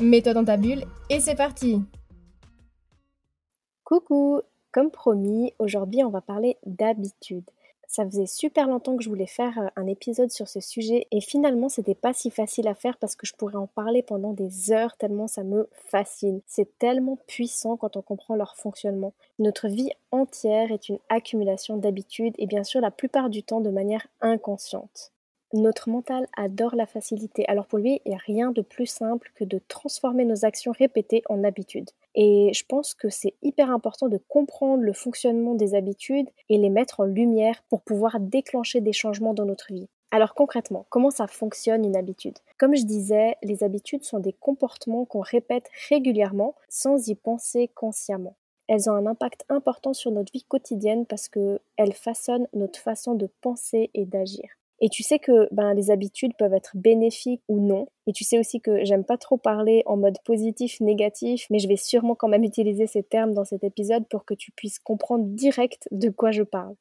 Mets-toi dans ta bulle et c'est parti Coucou Comme promis, aujourd'hui on va parler d'habitude. Ça faisait super longtemps que je voulais faire euh, un épisode sur ce sujet et finalement c'était pas si facile à faire parce que je pourrais en parler pendant des heures tellement ça me fascine. C'est tellement puissant quand on comprend leur fonctionnement. Notre vie entière est une accumulation d'habitudes et bien sûr la plupart du temps de manière inconsciente. Notre mental adore la facilité, alors pour lui, il n'y a rien de plus simple que de transformer nos actions répétées en habitudes. Et je pense que c'est hyper important de comprendre le fonctionnement des habitudes et les mettre en lumière pour pouvoir déclencher des changements dans notre vie. Alors concrètement, comment ça fonctionne une habitude? Comme je disais, les habitudes sont des comportements qu'on répète régulièrement sans y penser consciemment. Elles ont un impact important sur notre vie quotidienne parce qu'elles façonnent notre façon de penser et d'agir. Et tu sais que ben, les habitudes peuvent être bénéfiques ou non. Et tu sais aussi que j'aime pas trop parler en mode positif, négatif, mais je vais sûrement quand même utiliser ces termes dans cet épisode pour que tu puisses comprendre direct de quoi je parle.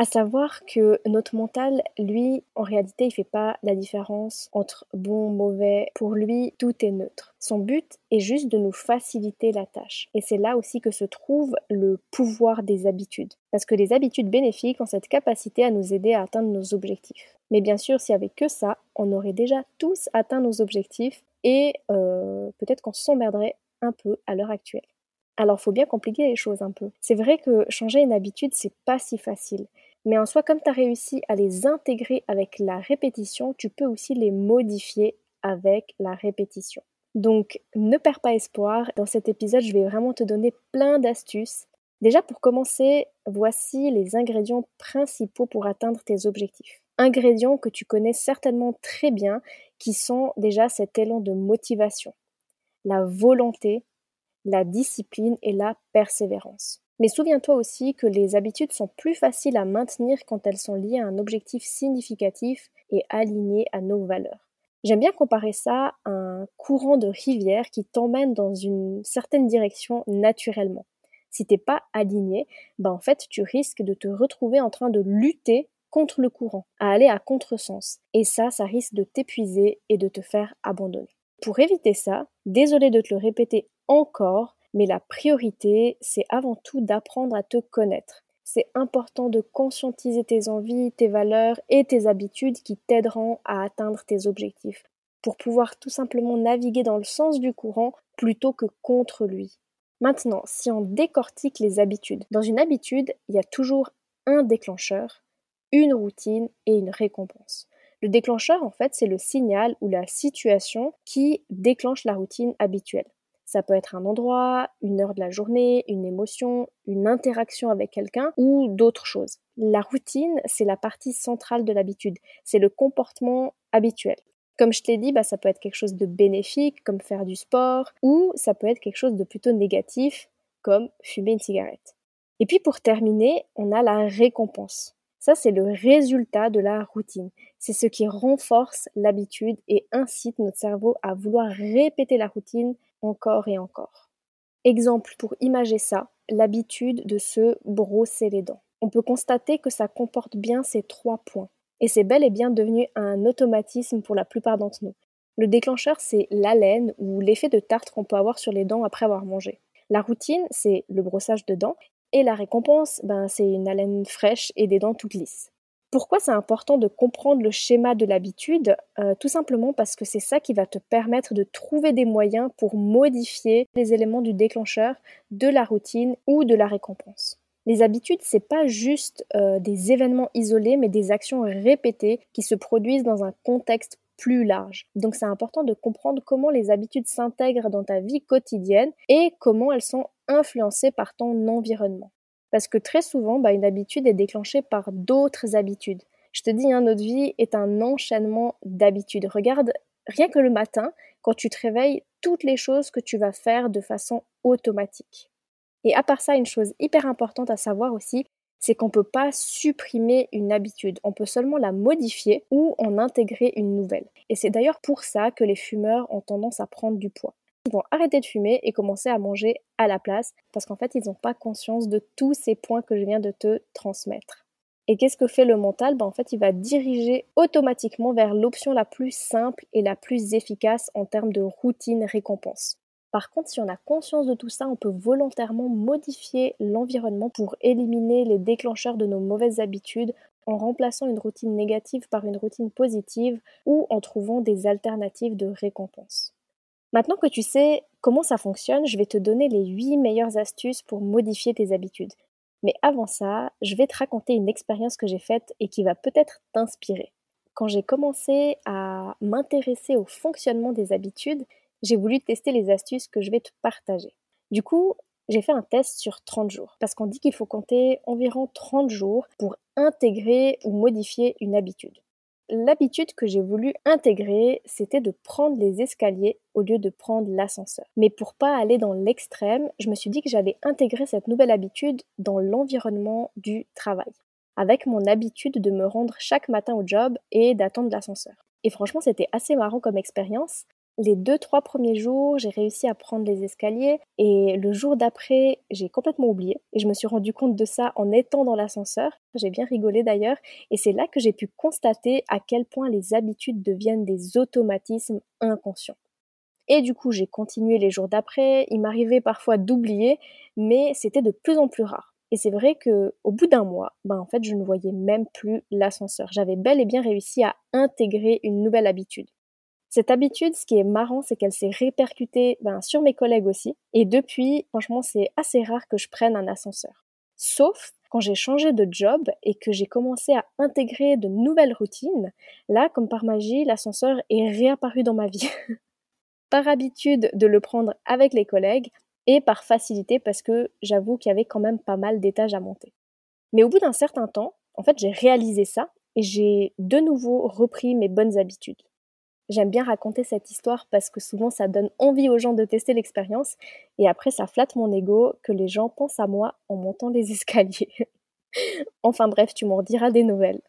À savoir que notre mental, lui, en réalité, il fait pas la différence entre bon, mauvais. Pour lui, tout est neutre. Son but est juste de nous faciliter la tâche. Et c'est là aussi que se trouve le pouvoir des habitudes. Parce que les habitudes bénéfiques ont cette capacité à nous aider à atteindre nos objectifs. Mais bien sûr, s'il n'y avait que ça, on aurait déjà tous atteint nos objectifs et euh, peut-être qu'on s'emmerderait un peu à l'heure actuelle. Alors, faut bien compliquer les choses un peu. C'est vrai que changer une habitude, c'est pas si facile. Mais en soi, comme tu as réussi à les intégrer avec la répétition, tu peux aussi les modifier avec la répétition. Donc, ne perds pas espoir. Dans cet épisode, je vais vraiment te donner plein d'astuces. Déjà, pour commencer, voici les ingrédients principaux pour atteindre tes objectifs. Ingrédients que tu connais certainement très bien, qui sont déjà cet élan de motivation, la volonté, la discipline et la persévérance. Mais souviens-toi aussi que les habitudes sont plus faciles à maintenir quand elles sont liées à un objectif significatif et alignées à nos valeurs. J'aime bien comparer ça à un courant de rivière qui t'emmène dans une certaine direction naturellement. Si t'es pas aligné, ben en fait tu risques de te retrouver en train de lutter contre le courant, à aller à contresens. Et ça, ça risque de t'épuiser et de te faire abandonner. Pour éviter ça, désolé de te le répéter encore, mais la priorité, c'est avant tout d'apprendre à te connaître. C'est important de conscientiser tes envies, tes valeurs et tes habitudes qui t'aideront à atteindre tes objectifs, pour pouvoir tout simplement naviguer dans le sens du courant plutôt que contre lui. Maintenant, si on décortique les habitudes, dans une habitude, il y a toujours un déclencheur, une routine et une récompense. Le déclencheur, en fait, c'est le signal ou la situation qui déclenche la routine habituelle. Ça peut être un endroit, une heure de la journée, une émotion, une interaction avec quelqu'un ou d'autres choses. La routine, c'est la partie centrale de l'habitude. C'est le comportement habituel. Comme je t'ai dit, bah, ça peut être quelque chose de bénéfique, comme faire du sport, ou ça peut être quelque chose de plutôt négatif, comme fumer une cigarette. Et puis pour terminer, on a la récompense. Ça, c'est le résultat de la routine. C'est ce qui renforce l'habitude et incite notre cerveau à vouloir répéter la routine encore et encore. Exemple pour imager ça, l'habitude de se brosser les dents. On peut constater que ça comporte bien ces trois points. Et c'est bel et bien devenu un automatisme pour la plupart d'entre nous. Le déclencheur, c'est l'haleine ou l'effet de tartre qu'on peut avoir sur les dents après avoir mangé. La routine, c'est le brossage de dents. Et la récompense, ben, c'est une haleine fraîche et des dents toutes lisses. Pourquoi c'est important de comprendre le schéma de l'habitude? Euh, Tout simplement parce que c'est ça qui va te permettre de trouver des moyens pour modifier les éléments du déclencheur, de la routine ou de la récompense. Les habitudes, c'est pas juste euh, des événements isolés, mais des actions répétées qui se produisent dans un contexte plus large. Donc c'est important de comprendre comment les habitudes s'intègrent dans ta vie quotidienne et comment elles sont influencées par ton environnement. Parce que très souvent, bah, une habitude est déclenchée par d'autres habitudes. Je te dis, hein, notre vie est un enchaînement d'habitudes. Regarde Rien que le matin, quand tu te réveilles, toutes les choses que tu vas faire de façon automatique. Et à part ça, une chose hyper importante à savoir aussi, c'est qu'on ne peut pas supprimer une habitude, on peut seulement la modifier ou en intégrer une nouvelle. Et c'est d'ailleurs pour ça que les fumeurs ont tendance à prendre du poids. Vont arrêter de fumer et commencer à manger à la place parce qu'en fait ils n'ont pas conscience de tous ces points que je viens de te transmettre. Et qu'est-ce que fait le mental? Ben, En fait, il va diriger automatiquement vers l'option la plus simple et la plus efficace en termes de routine récompense. Par contre, si on a conscience de tout ça, on peut volontairement modifier l'environnement pour éliminer les déclencheurs de nos mauvaises habitudes en remplaçant une routine négative par une routine positive ou en trouvant des alternatives de récompense. Maintenant que tu sais comment ça fonctionne, je vais te donner les 8 meilleures astuces pour modifier tes habitudes. Mais avant ça, je vais te raconter une expérience que j'ai faite et qui va peut-être t'inspirer. Quand j'ai commencé à m'intéresser au fonctionnement des habitudes, j'ai voulu tester les astuces que je vais te partager. Du coup, j'ai fait un test sur 30 jours, parce qu'on dit qu'il faut compter environ 30 jours pour intégrer ou modifier une habitude. L'habitude que j'ai voulu intégrer, c'était de prendre les escaliers au lieu de prendre l'ascenseur. Mais pour pas aller dans l'extrême, je me suis dit que j'allais intégrer cette nouvelle habitude dans l'environnement du travail, avec mon habitude de me rendre chaque matin au job et d'attendre l'ascenseur. Et franchement, c'était assez marrant comme expérience les deux, trois premiers jours, j'ai réussi à prendre les escaliers et le jour d'après, j'ai complètement oublié et je me suis rendu compte de ça en étant dans l'ascenseur. J'ai bien rigolé d'ailleurs et c'est là que j'ai pu constater à quel point les habitudes deviennent des automatismes inconscients. Et du coup, j'ai continué les jours d'après. Il m'arrivait parfois d'oublier, mais c'était de plus en plus rare. Et c'est vrai que au bout d'un mois, ben en fait, je ne voyais même plus l'ascenseur. J'avais bel et bien réussi à intégrer une nouvelle habitude. Cette habitude, ce qui est marrant, c'est qu'elle s'est répercutée ben, sur mes collègues aussi. Et depuis, franchement, c'est assez rare que je prenne un ascenseur. Sauf quand j'ai changé de job et que j'ai commencé à intégrer de nouvelles routines, là, comme par magie, l'ascenseur est réapparu dans ma vie. par habitude de le prendre avec les collègues et par facilité parce que j'avoue qu'il y avait quand même pas mal d'étages à monter. Mais au bout d'un certain temps, en fait, j'ai réalisé ça et j'ai de nouveau repris mes bonnes habitudes. J'aime bien raconter cette histoire parce que souvent ça donne envie aux gens de tester l'expérience et après ça flatte mon ego que les gens pensent à moi en montant les escaliers. enfin bref, tu m'en diras des nouvelles.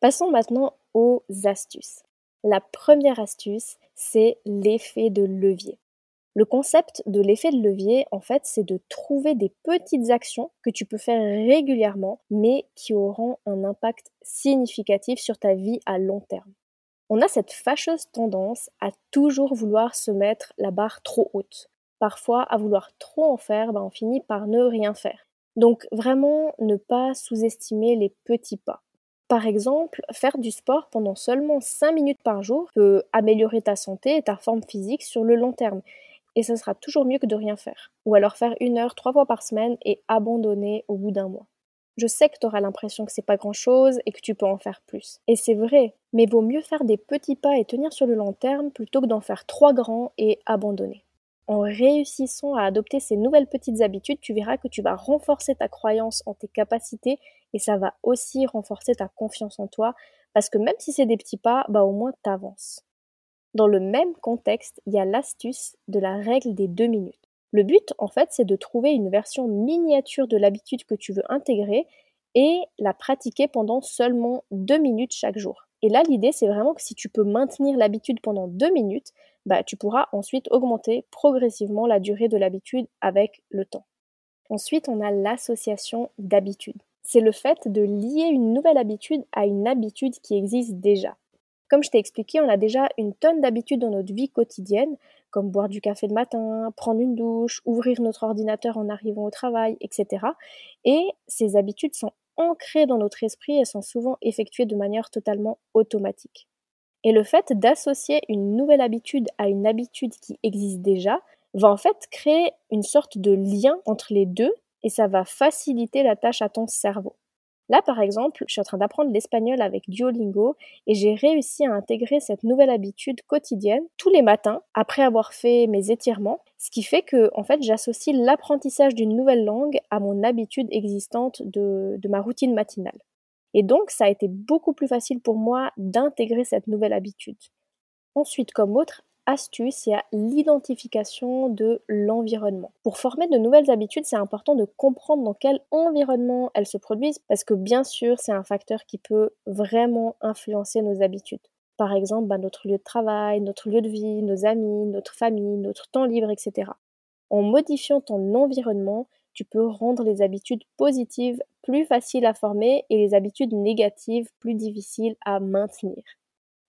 Passons maintenant aux astuces. La première astuce, c'est l'effet de levier. Le concept de l'effet de levier, en fait, c'est de trouver des petites actions que tu peux faire régulièrement, mais qui auront un impact significatif sur ta vie à long terme on a cette fâcheuse tendance à toujours vouloir se mettre la barre trop haute. Parfois, à vouloir trop en faire, ben, on finit par ne rien faire. Donc vraiment, ne pas sous-estimer les petits pas. Par exemple, faire du sport pendant seulement 5 minutes par jour peut améliorer ta santé et ta forme physique sur le long terme. Et ce sera toujours mieux que de rien faire. Ou alors faire une heure trois fois par semaine et abandonner au bout d'un mois. Je sais que tu auras l'impression que c'est pas grand chose et que tu peux en faire plus. Et c'est vrai, mais vaut mieux faire des petits pas et tenir sur le long terme plutôt que d'en faire trois grands et abandonner. En réussissant à adopter ces nouvelles petites habitudes, tu verras que tu vas renforcer ta croyance en tes capacités et ça va aussi renforcer ta confiance en toi parce que même si c'est des petits pas, bah au moins t'avances. Dans le même contexte, il y a l'astuce de la règle des deux minutes. Le but, en fait, c'est de trouver une version miniature de l'habitude que tu veux intégrer et la pratiquer pendant seulement deux minutes chaque jour. Et là, l'idée, c'est vraiment que si tu peux maintenir l'habitude pendant deux minutes, bah, tu pourras ensuite augmenter progressivement la durée de l'habitude avec le temps. Ensuite, on a l'association d'habitudes. C'est le fait de lier une nouvelle habitude à une habitude qui existe déjà. Comme je t'ai expliqué, on a déjà une tonne d'habitudes dans notre vie quotidienne, comme boire du café le matin, prendre une douche, ouvrir notre ordinateur en arrivant au travail, etc. Et ces habitudes sont ancrées dans notre esprit et sont souvent effectuées de manière totalement automatique. Et le fait d'associer une nouvelle habitude à une habitude qui existe déjà va en fait créer une sorte de lien entre les deux et ça va faciliter la tâche à ton cerveau. Là, par exemple, je suis en train d'apprendre l'espagnol avec Duolingo et j'ai réussi à intégrer cette nouvelle habitude quotidienne tous les matins après avoir fait mes étirements, ce qui fait que, en fait, j'associe l'apprentissage d'une nouvelle langue à mon habitude existante de, de ma routine matinale. Et donc, ça a été beaucoup plus facile pour moi d'intégrer cette nouvelle habitude. Ensuite, comme autre astuce, il y a l'identification de l'environnement. Pour former de nouvelles habitudes, c'est important de comprendre dans quel environnement elles se produisent parce que bien sûr, c'est un facteur qui peut vraiment influencer nos habitudes. Par exemple, bah, notre lieu de travail, notre lieu de vie, nos amis, notre famille, notre temps libre, etc. En modifiant ton environnement, tu peux rendre les habitudes positives plus faciles à former et les habitudes négatives plus difficiles à maintenir.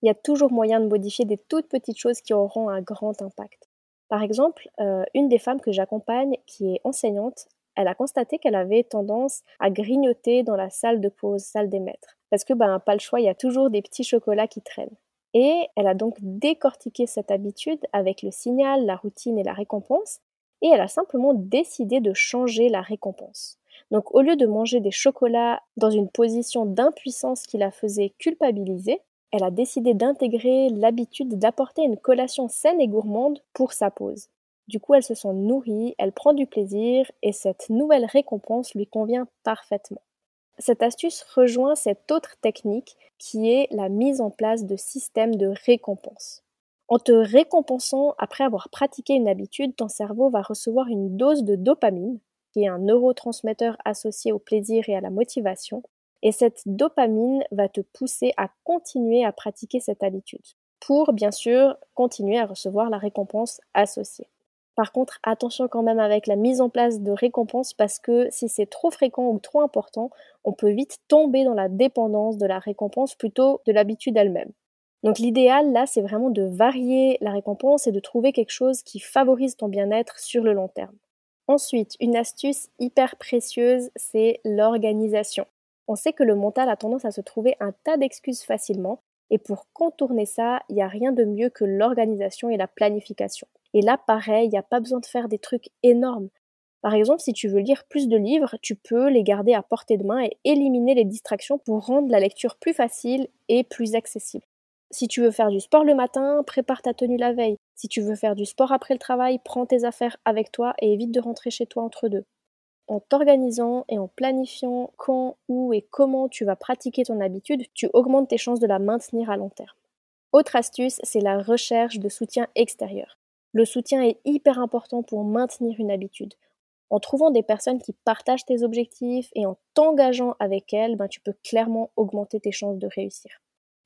Il y a toujours moyen de modifier des toutes petites choses qui auront un grand impact. Par exemple, euh, une des femmes que j'accompagne, qui est enseignante, elle a constaté qu'elle avait tendance à grignoter dans la salle de pause, salle des maîtres. Parce que, ben, pas le choix, il y a toujours des petits chocolats qui traînent. Et elle a donc décortiqué cette habitude avec le signal, la routine et la récompense, et elle a simplement décidé de changer la récompense. Donc au lieu de manger des chocolats dans une position d'impuissance qui la faisait culpabiliser, elle a décidé d'intégrer l'habitude d'apporter une collation saine et gourmande pour sa pause. Du coup, elle se sent nourrie, elle prend du plaisir et cette nouvelle récompense lui convient parfaitement. Cette astuce rejoint cette autre technique qui est la mise en place de systèmes de récompense. En te récompensant après avoir pratiqué une habitude, ton cerveau va recevoir une dose de dopamine, qui est un neurotransmetteur associé au plaisir et à la motivation, et cette dopamine va te pousser à continuer à pratiquer cette habitude, pour bien sûr continuer à recevoir la récompense associée. Par contre, attention quand même avec la mise en place de récompenses parce que si c'est trop fréquent ou trop important, on peut vite tomber dans la dépendance de la récompense plutôt de l'habitude elle-même. Donc l'idéal là, c'est vraiment de varier la récompense et de trouver quelque chose qui favorise ton bien-être sur le long terme. Ensuite, une astuce hyper précieuse, c'est l'organisation. On sait que le mental a tendance à se trouver un tas d'excuses facilement, et pour contourner ça, il n'y a rien de mieux que l'organisation et la planification. Et là, pareil, il n'y a pas besoin de faire des trucs énormes. Par exemple, si tu veux lire plus de livres, tu peux les garder à portée de main et éliminer les distractions pour rendre la lecture plus facile et plus accessible. Si tu veux faire du sport le matin, prépare ta tenue la veille. Si tu veux faire du sport après le travail, prends tes affaires avec toi et évite de rentrer chez toi entre deux. En t'organisant et en planifiant quand, où et comment tu vas pratiquer ton habitude, tu augmentes tes chances de la maintenir à long terme. Autre astuce, c'est la recherche de soutien extérieur. Le soutien est hyper important pour maintenir une habitude. En trouvant des personnes qui partagent tes objectifs et en t'engageant avec elles, ben, tu peux clairement augmenter tes chances de réussir.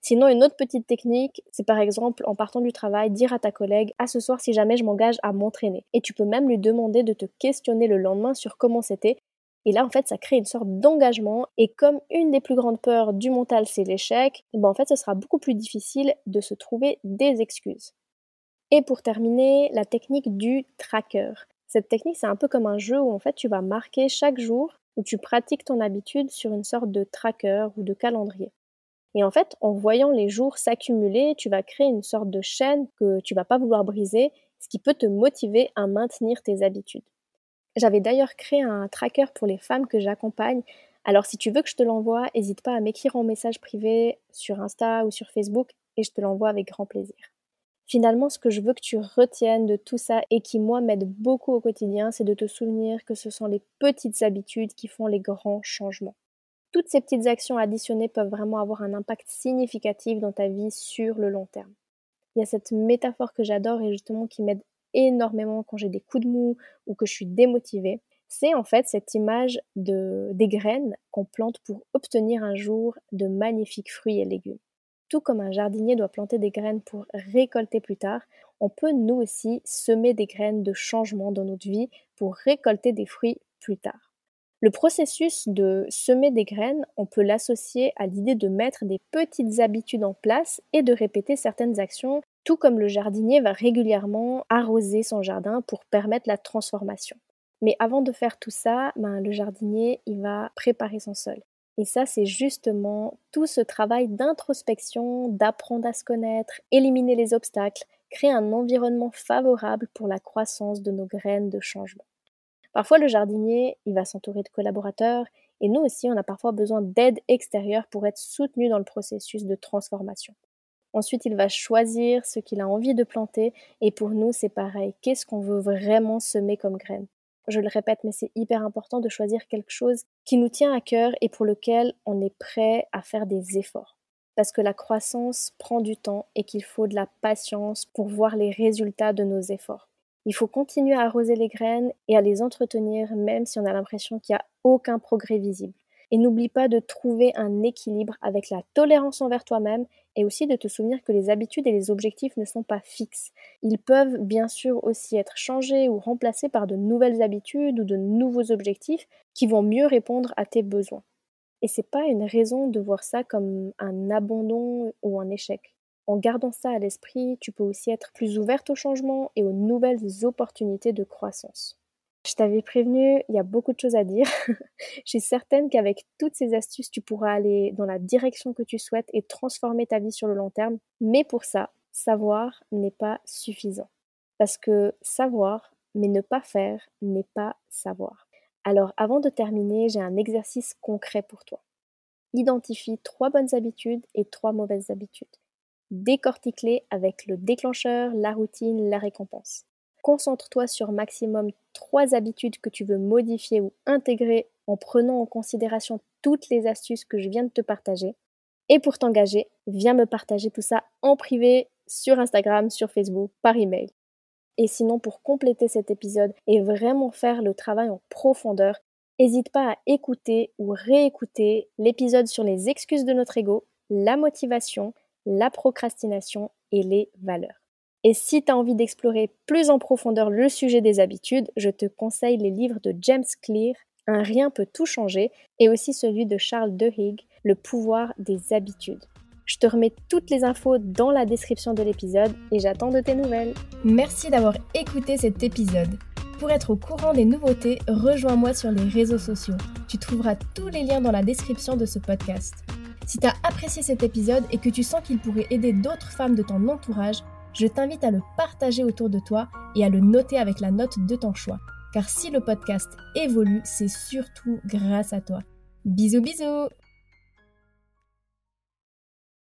Sinon, une autre petite technique, c'est par exemple en partant du travail, dire à ta collègue à ce soir si jamais je m'engage à m'entraîner. Et tu peux même lui demander de te questionner le lendemain sur comment c'était. Et là, en fait, ça crée une sorte d'engagement. Et comme une des plus grandes peurs du mental, c'est l'échec, eh ben en fait, ce sera beaucoup plus difficile de se trouver des excuses. Et pour terminer, la technique du tracker. Cette technique, c'est un peu comme un jeu où en fait, tu vas marquer chaque jour où tu pratiques ton habitude sur une sorte de tracker ou de calendrier. Et en fait, en voyant les jours s'accumuler, tu vas créer une sorte de chaîne que tu vas pas vouloir briser, ce qui peut te motiver à maintenir tes habitudes. J'avais d'ailleurs créé un tracker pour les femmes que j'accompagne. Alors si tu veux que je te l'envoie, n'hésite pas à m'écrire en message privé sur Insta ou sur Facebook et je te l'envoie avec grand plaisir. Finalement, ce que je veux que tu retiennes de tout ça et qui, moi, m'aide beaucoup au quotidien, c'est de te souvenir que ce sont les petites habitudes qui font les grands changements. Toutes ces petites actions additionnées peuvent vraiment avoir un impact significatif dans ta vie sur le long terme. Il y a cette métaphore que j'adore et justement qui m'aide énormément quand j'ai des coups de mou ou que je suis démotivée. C'est en fait cette image de, des graines qu'on plante pour obtenir un jour de magnifiques fruits et légumes. Tout comme un jardinier doit planter des graines pour récolter plus tard, on peut nous aussi semer des graines de changement dans notre vie pour récolter des fruits plus tard. Le processus de semer des graines, on peut l'associer à l'idée de mettre des petites habitudes en place et de répéter certaines actions, tout comme le jardinier va régulièrement arroser son jardin pour permettre la transformation. Mais avant de faire tout ça, ben, le jardinier, va préparer son sol. Et ça, c'est justement tout ce travail d'introspection, d'apprendre à se connaître, éliminer les obstacles, créer un environnement favorable pour la croissance de nos graines de changement. Parfois, le jardinier, il va s'entourer de collaborateurs et nous aussi, on a parfois besoin d'aide extérieure pour être soutenu dans le processus de transformation. Ensuite, il va choisir ce qu'il a envie de planter et pour nous, c'est pareil. Qu'est-ce qu'on veut vraiment semer comme graine Je le répète, mais c'est hyper important de choisir quelque chose qui nous tient à cœur et pour lequel on est prêt à faire des efforts. parce que la croissance prend du temps et qu'il faut de la patience pour voir les résultats de nos efforts. Il faut continuer à arroser les graines et à les entretenir même si on a l'impression qu'il n'y a aucun progrès visible. Et n'oublie pas de trouver un équilibre avec la tolérance envers toi-même et aussi de te souvenir que les habitudes et les objectifs ne sont pas fixes. Ils peuvent bien sûr aussi être changés ou remplacés par de nouvelles habitudes ou de nouveaux objectifs qui vont mieux répondre à tes besoins. Et c'est pas une raison de voir ça comme un abandon ou un échec. En gardant ça à l'esprit, tu peux aussi être plus ouverte au changement et aux nouvelles opportunités de croissance. Je t'avais prévenu, il y a beaucoup de choses à dire. je suis certaine qu'avec toutes ces astuces, tu pourras aller dans la direction que tu souhaites et transformer ta vie sur le long terme. Mais pour ça, savoir n'est pas suffisant. Parce que savoir, mais ne pas faire, n'est pas savoir. Alors avant de terminer, j'ai un exercice concret pour toi. Identifie trois bonnes habitudes et trois mauvaises habitudes. Décortique-les avec le déclencheur, la routine, la récompense concentre-toi sur maximum trois habitudes que tu veux modifier ou intégrer en prenant en considération toutes les astuces que je viens de te partager. Et pour t'engager, viens me partager tout ça en privé sur Instagram, sur Facebook, par email. Et sinon, pour compléter cet épisode et vraiment faire le travail en profondeur, n'hésite pas à écouter ou réécouter l'épisode sur les excuses de notre ego, la motivation, la procrastination et les valeurs. Et si tu as envie d'explorer plus en profondeur le sujet des habitudes, je te conseille les livres de James Clear, Un rien peut tout changer, et aussi celui de Charles Duhigg, Le pouvoir des habitudes. Je te remets toutes les infos dans la description de l'épisode et j'attends de tes nouvelles. Merci d'avoir écouté cet épisode. Pour être au courant des nouveautés, rejoins-moi sur les réseaux sociaux. Tu trouveras tous les liens dans la description de ce podcast. Si tu as apprécié cet épisode et que tu sens qu'il pourrait aider d'autres femmes de ton entourage, je t'invite à le partager autour de toi et à le noter avec la note de ton choix. Car si le podcast évolue, c'est surtout grâce à toi. Bisous bisous